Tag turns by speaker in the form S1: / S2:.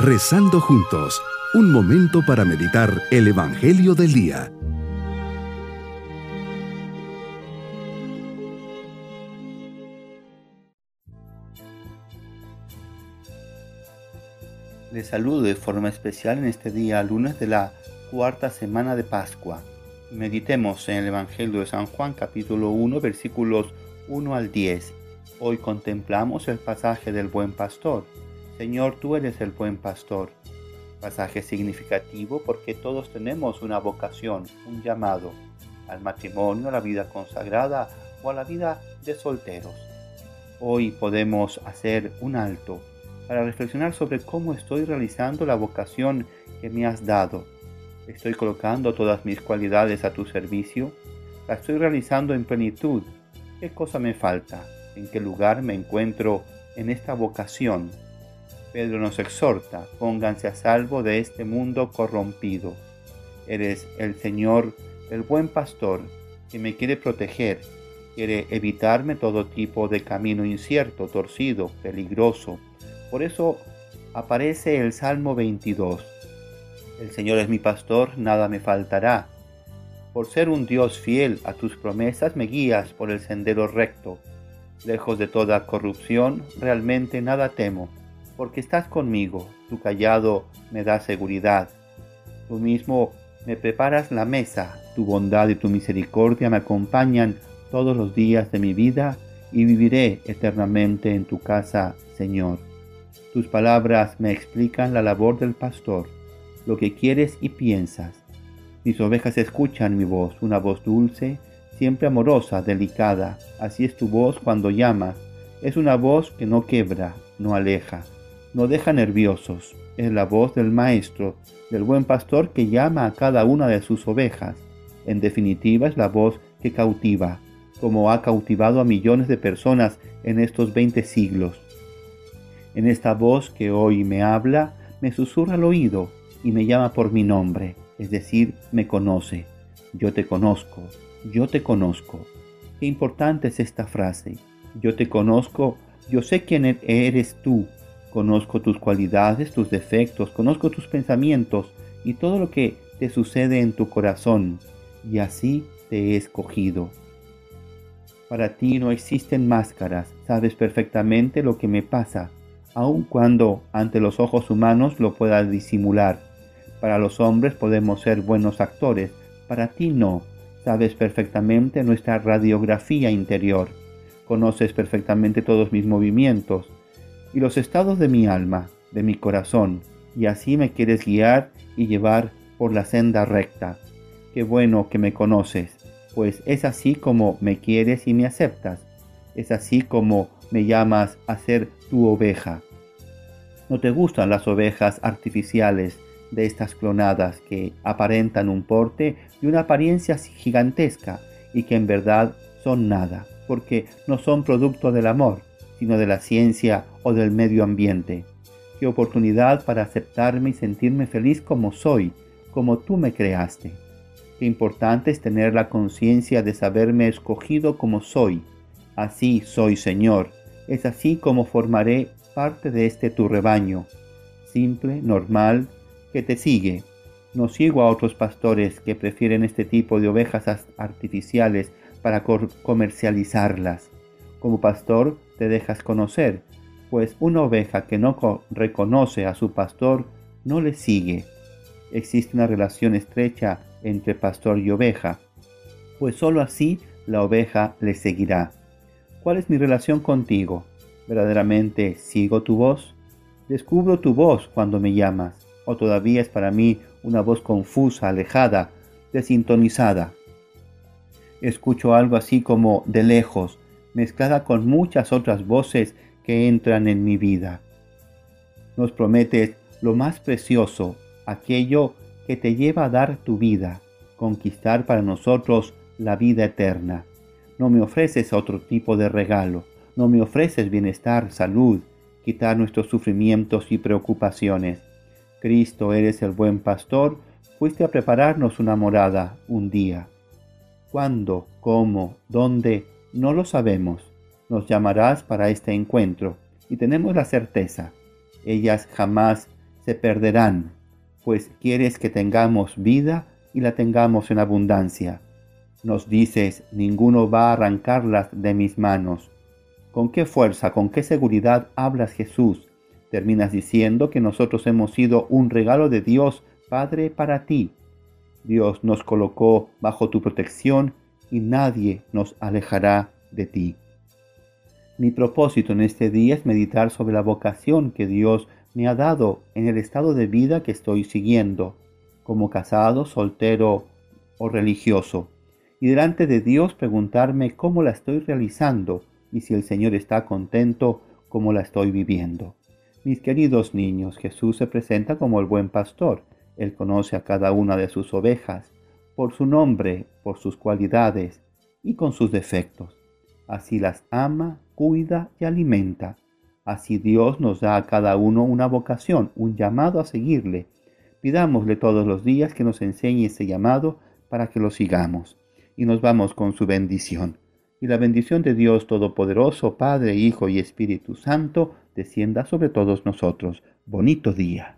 S1: Rezando juntos, un momento para meditar el Evangelio del Día.
S2: Les saludo de forma especial en este día, lunes de la cuarta semana de Pascua. Meditemos en el Evangelio de San Juan capítulo 1 versículos 1 al 10. Hoy contemplamos el pasaje del buen pastor. Señor, tú eres el buen pastor. Pasaje significativo porque todos tenemos una vocación, un llamado al matrimonio, a la vida consagrada o a la vida de solteros. Hoy podemos hacer un alto para reflexionar sobre cómo estoy realizando la vocación que me has dado. ¿Estoy colocando todas mis cualidades a tu servicio? ¿La estoy realizando en plenitud? ¿Qué cosa me falta? ¿En qué lugar me encuentro en esta vocación? Pedro nos exhorta, pónganse a salvo de este mundo corrompido. Eres el Señor, el buen pastor, que me quiere proteger, quiere evitarme todo tipo de camino incierto, torcido, peligroso, por eso aparece el Salmo 22. El Señor es mi pastor, nada me faltará. Por ser un Dios fiel a tus promesas, me guías por el sendero recto. Lejos de toda corrupción, realmente nada temo, porque estás conmigo, tu callado me da seguridad. Tú mismo me preparas la mesa, tu bondad y tu misericordia me acompañan todos los días de mi vida y viviré eternamente en tu casa, Señor. Tus palabras me explican la labor del pastor, lo que quieres y piensas. Mis ovejas escuchan mi voz, una voz dulce, siempre amorosa, delicada. Así es tu voz cuando llamas. Es una voz que no quebra, no aleja, no deja nerviosos. Es la voz del Maestro, del buen pastor que llama a cada una de sus ovejas. En definitiva es la voz que cautiva, como ha cautivado a millones de personas en estos veinte siglos. En esta voz que hoy me habla, me susurra al oído y me llama por mi nombre, es decir, me conoce. Yo te conozco, yo te conozco. Qué importante es esta frase. Yo te conozco, yo sé quién eres tú. Conozco tus cualidades, tus defectos, conozco tus pensamientos y todo lo que te sucede en tu corazón. Y así te he escogido. Para ti no existen máscaras, sabes perfectamente lo que me pasa aun cuando ante los ojos humanos lo pueda disimular. Para los hombres podemos ser buenos actores, para ti no. Sabes perfectamente nuestra radiografía interior, conoces perfectamente todos mis movimientos y los estados de mi alma, de mi corazón, y así me quieres guiar y llevar por la senda recta. Qué bueno que me conoces, pues es así como me quieres y me aceptas, es así como me llamas a ser tu oveja. No te gustan las ovejas artificiales de estas clonadas que aparentan un porte y una apariencia gigantesca y que en verdad son nada, porque no son producto del amor, sino de la ciencia o del medio ambiente. Qué oportunidad para aceptarme y sentirme feliz como soy, como tú me creaste. Qué importante es tener la conciencia de saberme escogido como soy. Así soy, Señor, es así como formaré parte de este tu rebaño, simple, normal, que te sigue. No sigo a otros pastores que prefieren este tipo de ovejas artificiales para comercializarlas. Como pastor te dejas conocer, pues una oveja que no reconoce a su pastor no le sigue. Existe una relación estrecha entre pastor y oveja, pues sólo así la oveja le seguirá. ¿Cuál es mi relación contigo? ¿Verdaderamente sigo tu voz? ¿Descubro tu voz cuando me llamas? ¿O todavía es para mí una voz confusa, alejada, desintonizada? Escucho algo así como de lejos, mezclada con muchas otras voces que entran en mi vida. Nos prometes lo más precioso, aquello que te lleva a dar tu vida, conquistar para nosotros la vida eterna no me ofreces otro tipo de regalo, no me ofreces bienestar, salud, quitar nuestros sufrimientos y preocupaciones. Cristo, eres el buen pastor, fuiste a prepararnos una morada un día. ¿Cuándo? ¿Cómo? ¿Dónde? No lo sabemos. Nos llamarás para este encuentro y tenemos la certeza. Ellas jamás se perderán, pues quieres que tengamos vida y la tengamos en abundancia. Nos dices, ninguno va a arrancarlas de mis manos. ¿Con qué fuerza, con qué seguridad hablas Jesús? Terminas diciendo que nosotros hemos sido un regalo de Dios Padre para ti. Dios nos colocó bajo tu protección y nadie nos alejará de ti. Mi propósito en este día es meditar sobre la vocación que Dios me ha dado en el estado de vida que estoy siguiendo, como casado, soltero o religioso, y delante de Dios preguntarme cómo la estoy realizando y si el Señor está contento cómo la estoy viviendo. Mis queridos niños, Jesús se presenta como el buen pastor. Él conoce a cada una de sus ovejas, por su nombre, por sus cualidades y con sus defectos. Así las ama, cuida y alimenta. Así Dios nos da a cada uno una vocación, un llamado a seguirle. Pidámosle todos los días que nos enseñe ese llamado para que lo sigamos. Y nos vamos con su bendición. Y la bendición de Dios Todopoderoso, Padre, Hijo y Espíritu Santo, descienda sobre todos nosotros. Bonito día.